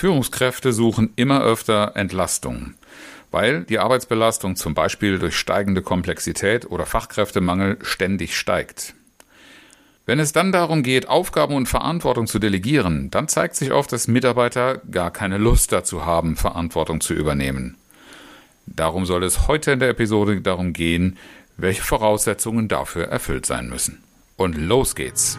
Führungskräfte suchen immer öfter Entlastung, weil die Arbeitsbelastung zum Beispiel durch steigende Komplexität oder Fachkräftemangel ständig steigt. Wenn es dann darum geht, Aufgaben und Verantwortung zu delegieren, dann zeigt sich oft, dass Mitarbeiter gar keine Lust dazu haben, Verantwortung zu übernehmen. Darum soll es heute in der Episode darum gehen, welche Voraussetzungen dafür erfüllt sein müssen. Und los geht's!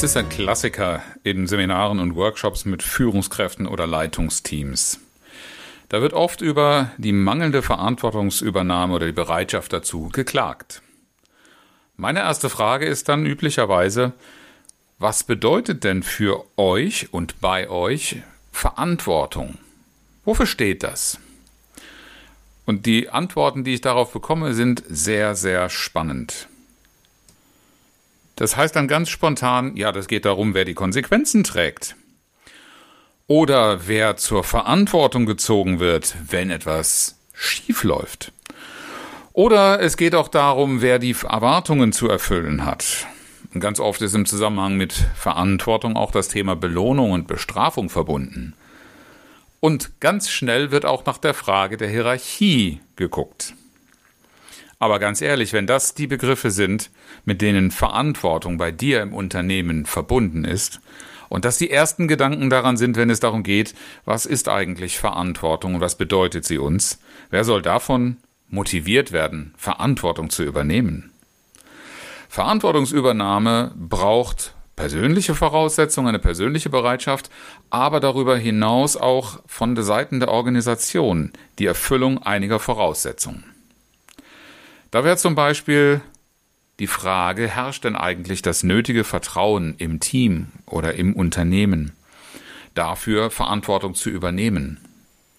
Es ist ein Klassiker in Seminaren und Workshops mit Führungskräften oder Leitungsteams. Da wird oft über die mangelnde Verantwortungsübernahme oder die Bereitschaft dazu geklagt. Meine erste Frage ist dann üblicherweise, was bedeutet denn für euch und bei euch Verantwortung? Wofür steht das? Und die Antworten, die ich darauf bekomme, sind sehr, sehr spannend. Das heißt dann ganz spontan, ja, das geht darum, wer die Konsequenzen trägt. Oder wer zur Verantwortung gezogen wird, wenn etwas schief läuft. Oder es geht auch darum, wer die Erwartungen zu erfüllen hat. Und ganz oft ist im Zusammenhang mit Verantwortung auch das Thema Belohnung und Bestrafung verbunden. Und ganz schnell wird auch nach der Frage der Hierarchie geguckt. Aber ganz ehrlich, wenn das die Begriffe sind, mit denen Verantwortung bei dir im Unternehmen verbunden ist, und dass die ersten Gedanken daran sind, wenn es darum geht, was ist eigentlich Verantwortung und was bedeutet sie uns, wer soll davon motiviert werden, Verantwortung zu übernehmen? Verantwortungsübernahme braucht persönliche Voraussetzungen, eine persönliche Bereitschaft, aber darüber hinaus auch von der Seiten der Organisation die Erfüllung einiger Voraussetzungen. Da wäre zum Beispiel die Frage, herrscht denn eigentlich das nötige Vertrauen im Team oder im Unternehmen, dafür Verantwortung zu übernehmen?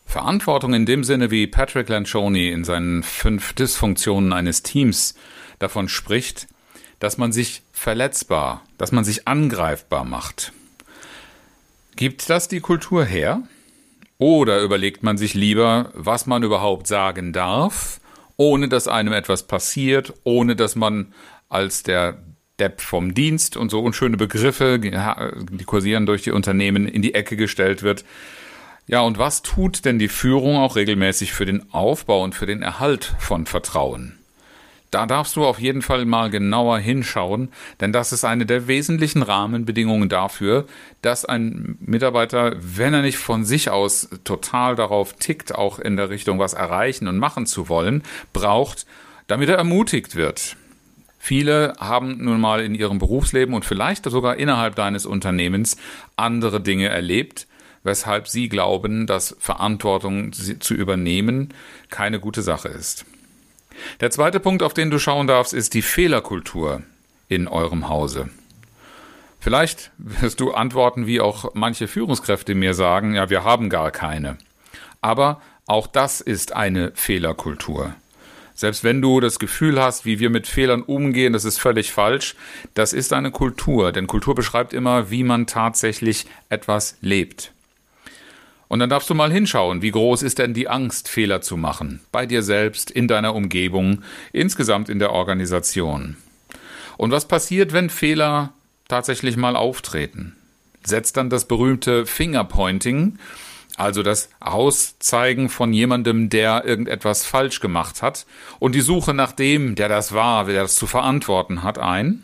Verantwortung in dem Sinne, wie Patrick Lancioni in seinen fünf Dysfunktionen eines Teams davon spricht, dass man sich verletzbar, dass man sich angreifbar macht. Gibt das die Kultur her? Oder überlegt man sich lieber, was man überhaupt sagen darf ohne dass einem etwas passiert, ohne dass man als der Depp vom Dienst und so unschöne Begriffe, die kursieren durch die Unternehmen, in die Ecke gestellt wird. Ja, und was tut denn die Führung auch regelmäßig für den Aufbau und für den Erhalt von Vertrauen? Da darfst du auf jeden Fall mal genauer hinschauen, denn das ist eine der wesentlichen Rahmenbedingungen dafür, dass ein Mitarbeiter, wenn er nicht von sich aus total darauf tickt, auch in der Richtung was erreichen und machen zu wollen, braucht, damit er ermutigt wird. Viele haben nun mal in ihrem Berufsleben und vielleicht sogar innerhalb deines Unternehmens andere Dinge erlebt, weshalb sie glauben, dass Verantwortung zu übernehmen keine gute Sache ist. Der zweite Punkt, auf den du schauen darfst, ist die Fehlerkultur in eurem Hause. Vielleicht wirst du antworten, wie auch manche Führungskräfte mir sagen, ja, wir haben gar keine. Aber auch das ist eine Fehlerkultur. Selbst wenn du das Gefühl hast, wie wir mit Fehlern umgehen, das ist völlig falsch, das ist eine Kultur, denn Kultur beschreibt immer, wie man tatsächlich etwas lebt. Und dann darfst du mal hinschauen, wie groß ist denn die Angst, Fehler zu machen, bei dir selbst, in deiner Umgebung, insgesamt in der Organisation. Und was passiert, wenn Fehler tatsächlich mal auftreten? Setzt dann das berühmte Fingerpointing, also das Auszeigen von jemandem, der irgendetwas falsch gemacht hat, und die Suche nach dem, der das war, der das zu verantworten hat, ein?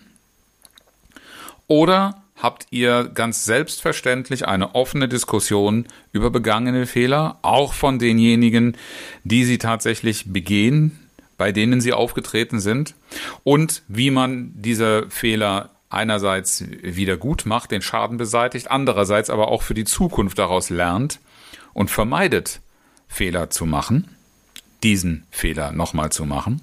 Oder habt ihr ganz selbstverständlich eine offene Diskussion über begangene Fehler, auch von denjenigen, die sie tatsächlich begehen, bei denen sie aufgetreten sind, und wie man diese Fehler einerseits wieder gut macht, den Schaden beseitigt, andererseits aber auch für die Zukunft daraus lernt und vermeidet, Fehler zu machen, diesen Fehler nochmal zu machen.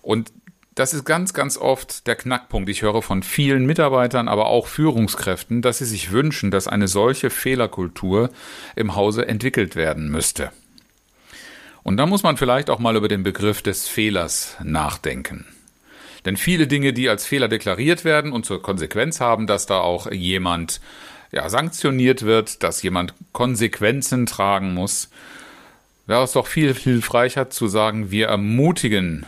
Und das ist ganz, ganz oft der Knackpunkt. Ich höre von vielen Mitarbeitern, aber auch Führungskräften, dass sie sich wünschen, dass eine solche Fehlerkultur im Hause entwickelt werden müsste. Und da muss man vielleicht auch mal über den Begriff des Fehlers nachdenken. Denn viele Dinge, die als Fehler deklariert werden und zur Konsequenz haben, dass da auch jemand ja, sanktioniert wird, dass jemand Konsequenzen tragen muss, wäre es doch viel hilfreicher zu sagen, wir ermutigen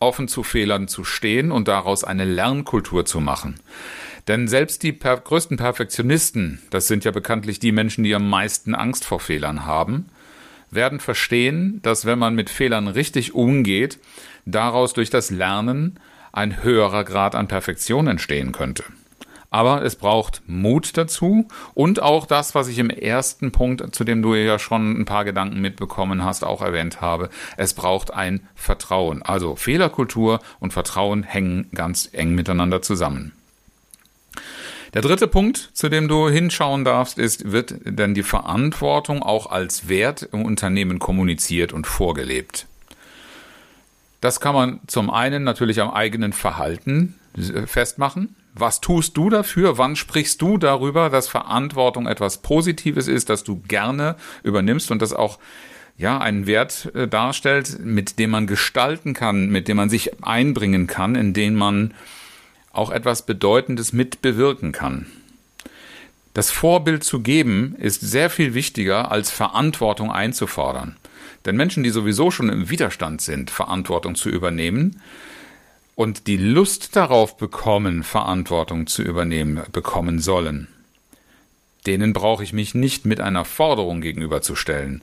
offen zu Fehlern zu stehen und daraus eine Lernkultur zu machen. Denn selbst die per größten Perfektionisten, das sind ja bekanntlich die Menschen, die am meisten Angst vor Fehlern haben, werden verstehen, dass wenn man mit Fehlern richtig umgeht, daraus durch das Lernen ein höherer Grad an Perfektion entstehen könnte. Aber es braucht Mut dazu und auch das, was ich im ersten Punkt, zu dem du ja schon ein paar Gedanken mitbekommen hast, auch erwähnt habe. Es braucht ein Vertrauen. Also Fehlerkultur und Vertrauen hängen ganz eng miteinander zusammen. Der dritte Punkt, zu dem du hinschauen darfst, ist, wird denn die Verantwortung auch als Wert im Unternehmen kommuniziert und vorgelebt? Das kann man zum einen natürlich am eigenen Verhalten festmachen. Was tust du dafür? Wann sprichst du darüber, dass Verantwortung etwas Positives ist, dass du gerne übernimmst und das auch ja einen Wert äh, darstellt, mit dem man gestalten kann, mit dem man sich einbringen kann, in den man auch etwas Bedeutendes mitbewirken kann. Das Vorbild zu geben ist sehr viel wichtiger, als Verantwortung einzufordern. Denn Menschen, die sowieso schon im Widerstand sind, Verantwortung zu übernehmen, und die Lust darauf bekommen, Verantwortung zu übernehmen, bekommen sollen, denen brauche ich mich nicht mit einer Forderung gegenüberzustellen.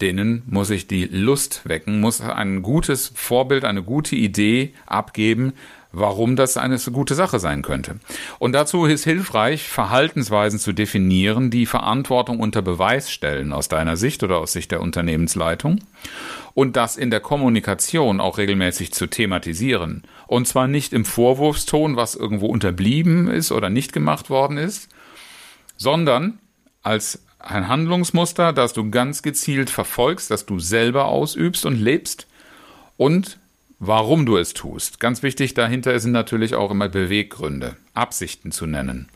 Denen muss ich die Lust wecken, muss ein gutes Vorbild, eine gute Idee abgeben, warum das eine gute Sache sein könnte. Und dazu ist hilfreich, Verhaltensweisen zu definieren, die Verantwortung unter Beweis stellen, aus deiner Sicht oder aus Sicht der Unternehmensleitung. Und das in der Kommunikation auch regelmäßig zu thematisieren. Und zwar nicht im Vorwurfston, was irgendwo unterblieben ist oder nicht gemacht worden ist, sondern als ein Handlungsmuster, das du ganz gezielt verfolgst, das du selber ausübst und lebst und warum du es tust. Ganz wichtig dahinter sind natürlich auch immer Beweggründe, Absichten zu nennen.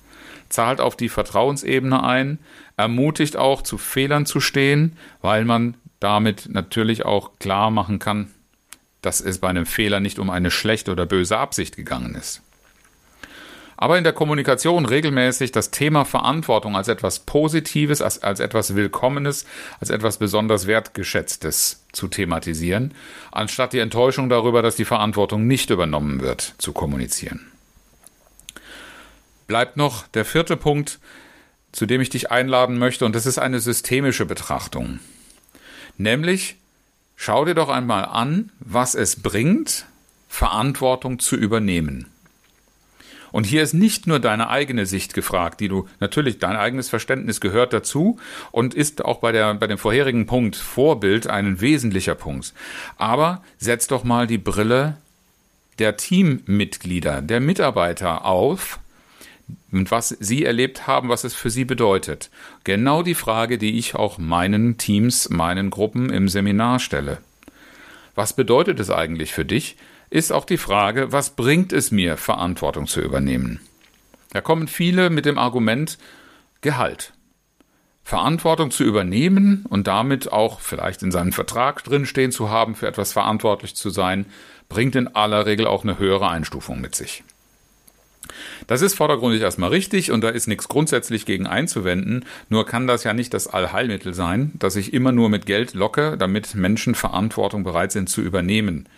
Zahlt auf die Vertrauensebene ein, ermutigt auch zu Fehlern zu stehen, weil man damit natürlich auch klar machen kann, dass es bei einem Fehler nicht um eine schlechte oder böse Absicht gegangen ist aber in der Kommunikation regelmäßig das Thema Verantwortung als etwas Positives, als, als etwas Willkommenes, als etwas besonders Wertgeschätztes zu thematisieren, anstatt die Enttäuschung darüber, dass die Verantwortung nicht übernommen wird, zu kommunizieren. Bleibt noch der vierte Punkt, zu dem ich dich einladen möchte, und das ist eine systemische Betrachtung. Nämlich, schau dir doch einmal an, was es bringt, Verantwortung zu übernehmen. Und hier ist nicht nur deine eigene Sicht gefragt, die du natürlich dein eigenes Verständnis gehört dazu und ist auch bei der bei dem vorherigen Punkt Vorbild ein wesentlicher Punkt. Aber setz doch mal die Brille der Teammitglieder, der Mitarbeiter auf und was sie erlebt haben, was es für sie bedeutet. Genau die Frage, die ich auch meinen Teams, meinen Gruppen im Seminar stelle. Was bedeutet es eigentlich für dich, ist auch die Frage, was bringt es mir, Verantwortung zu übernehmen? Da kommen viele mit dem Argument Gehalt. Verantwortung zu übernehmen und damit auch vielleicht in seinem Vertrag drinstehen zu haben, für etwas verantwortlich zu sein, bringt in aller Regel auch eine höhere Einstufung mit sich. Das ist vordergründig erstmal richtig und da ist nichts grundsätzlich gegen einzuwenden, nur kann das ja nicht das Allheilmittel sein, dass ich immer nur mit Geld locke, damit Menschen Verantwortung bereit sind zu übernehmen.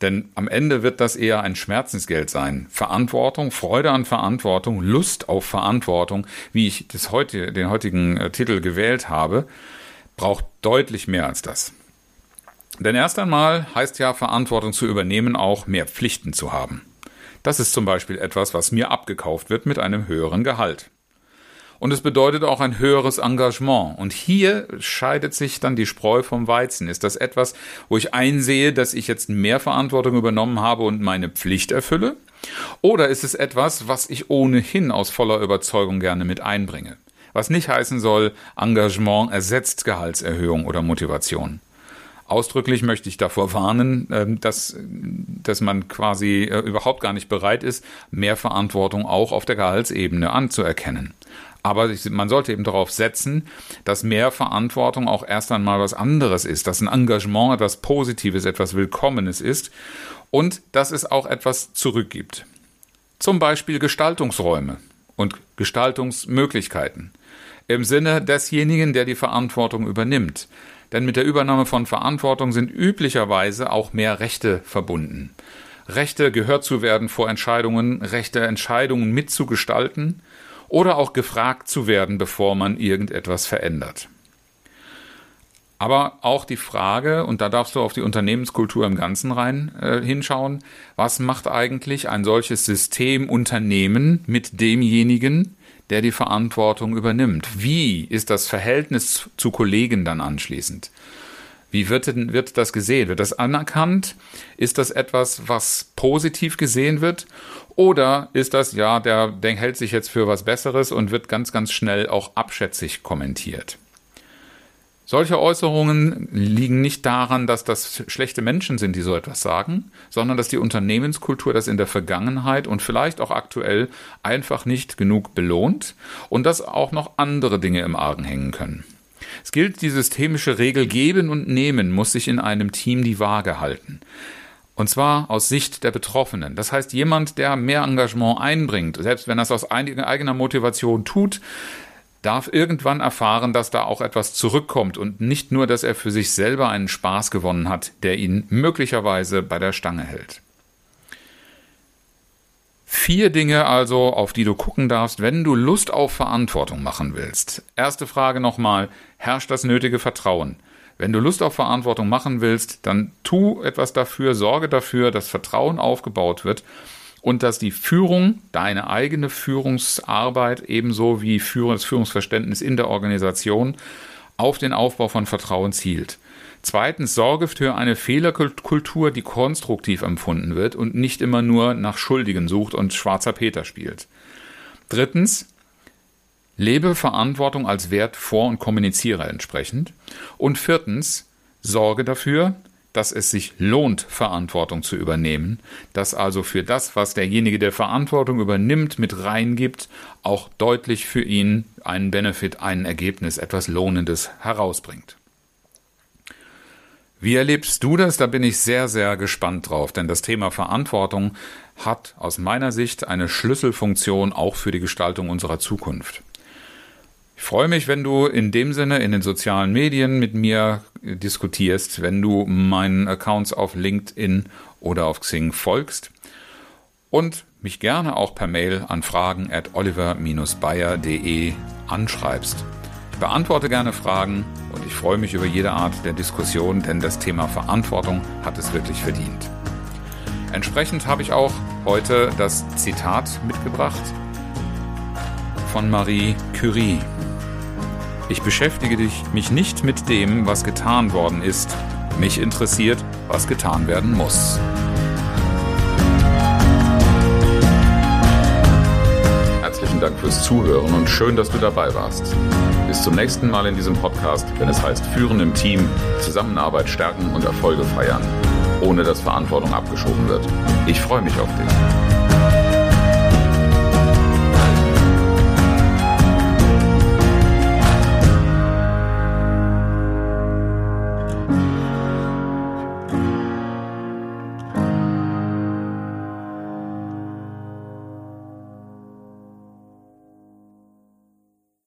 Denn am Ende wird das eher ein Schmerzensgeld sein. Verantwortung, Freude an Verantwortung, Lust auf Verantwortung, wie ich das heute, den heutigen äh, Titel gewählt habe, braucht deutlich mehr als das. Denn erst einmal heißt ja Verantwortung zu übernehmen auch mehr Pflichten zu haben. Das ist zum Beispiel etwas, was mir abgekauft wird mit einem höheren Gehalt und es bedeutet auch ein höheres Engagement. Und hier scheidet sich dann die Spreu vom Weizen. Ist das etwas, wo ich einsehe, dass ich jetzt mehr Verantwortung übernommen habe und meine Pflicht erfülle? Oder ist es etwas, was ich ohnehin aus voller Überzeugung gerne mit einbringe? Was nicht heißen soll, Engagement ersetzt Gehaltserhöhung oder Motivation. Ausdrücklich möchte ich davor warnen, ähm, dass, dass man quasi äh, überhaupt gar nicht bereit ist, mehr Verantwortung auch auf der Gehaltsebene anzuerkennen. Aber man sollte eben darauf setzen, dass mehr Verantwortung auch erst einmal was anderes ist, dass ein Engagement etwas Positives, etwas Willkommenes ist und dass es auch etwas zurückgibt. Zum Beispiel Gestaltungsräume und Gestaltungsmöglichkeiten im Sinne desjenigen, der die Verantwortung übernimmt. Denn mit der Übernahme von Verantwortung sind üblicherweise auch mehr Rechte verbunden. Rechte gehört zu werden vor Entscheidungen, Rechte Entscheidungen mitzugestalten oder auch gefragt zu werden, bevor man irgendetwas verändert. Aber auch die Frage, und da darfst du auf die Unternehmenskultur im Ganzen rein äh, hinschauen, was macht eigentlich ein solches System Unternehmen mit demjenigen, der die Verantwortung übernimmt? Wie ist das Verhältnis zu Kollegen dann anschließend? Wie wird, wird das gesehen? Wird das anerkannt? Ist das etwas, was positiv gesehen wird? Oder ist das, ja, der, hält sich jetzt für was Besseres und wird ganz, ganz schnell auch abschätzig kommentiert? Solche Äußerungen liegen nicht daran, dass das schlechte Menschen sind, die so etwas sagen, sondern dass die Unternehmenskultur das in der Vergangenheit und vielleicht auch aktuell einfach nicht genug belohnt und dass auch noch andere Dinge im Argen hängen können. Es gilt, die systemische Regel geben und nehmen muss sich in einem Team die Waage halten. Und zwar aus Sicht der Betroffenen. Das heißt, jemand, der mehr Engagement einbringt, selbst wenn er es aus eigener Motivation tut, darf irgendwann erfahren, dass da auch etwas zurückkommt und nicht nur, dass er für sich selber einen Spaß gewonnen hat, der ihn möglicherweise bei der Stange hält. Vier Dinge also, auf die du gucken darfst, wenn du Lust auf Verantwortung machen willst. Erste Frage nochmal, herrscht das nötige Vertrauen? Wenn du Lust auf Verantwortung machen willst, dann tu etwas dafür, sorge dafür, dass Vertrauen aufgebaut wird und dass die Führung, deine eigene Führungsarbeit ebenso wie das Führungsverständnis in der Organisation auf den Aufbau von Vertrauen zielt. Zweitens, sorge für eine Fehlerkultur, die konstruktiv empfunden wird und nicht immer nur nach Schuldigen sucht und schwarzer Peter spielt. Drittens, lebe Verantwortung als Wert vor und kommuniziere entsprechend. Und viertens, sorge dafür, dass es sich lohnt, Verantwortung zu übernehmen, dass also für das, was derjenige, der Verantwortung übernimmt, mit reingibt, auch deutlich für ihn einen Benefit, ein Ergebnis, etwas Lohnendes herausbringt. Wie erlebst du das? Da bin ich sehr, sehr gespannt drauf, denn das Thema Verantwortung hat aus meiner Sicht eine Schlüsselfunktion auch für die Gestaltung unserer Zukunft. Ich freue mich, wenn du in dem Sinne in den sozialen Medien mit mir diskutierst, wenn du meinen Accounts auf LinkedIn oder auf Xing folgst und mich gerne auch per Mail an fragen at oliver-bayer.de anschreibst. Ich beantworte gerne Fragen und ich freue mich über jede Art der Diskussion, denn das Thema Verantwortung hat es wirklich verdient. Entsprechend habe ich auch heute das Zitat mitgebracht von Marie Curie. Ich beschäftige mich nicht mit dem, was getan worden ist. Mich interessiert, was getan werden muss. Herzlichen Dank fürs Zuhören und schön, dass du dabei warst. Bis zum nächsten Mal in diesem Podcast, wenn es heißt Führen im Team, Zusammenarbeit stärken und Erfolge feiern, ohne dass Verantwortung abgeschoben wird. Ich freue mich auf dich.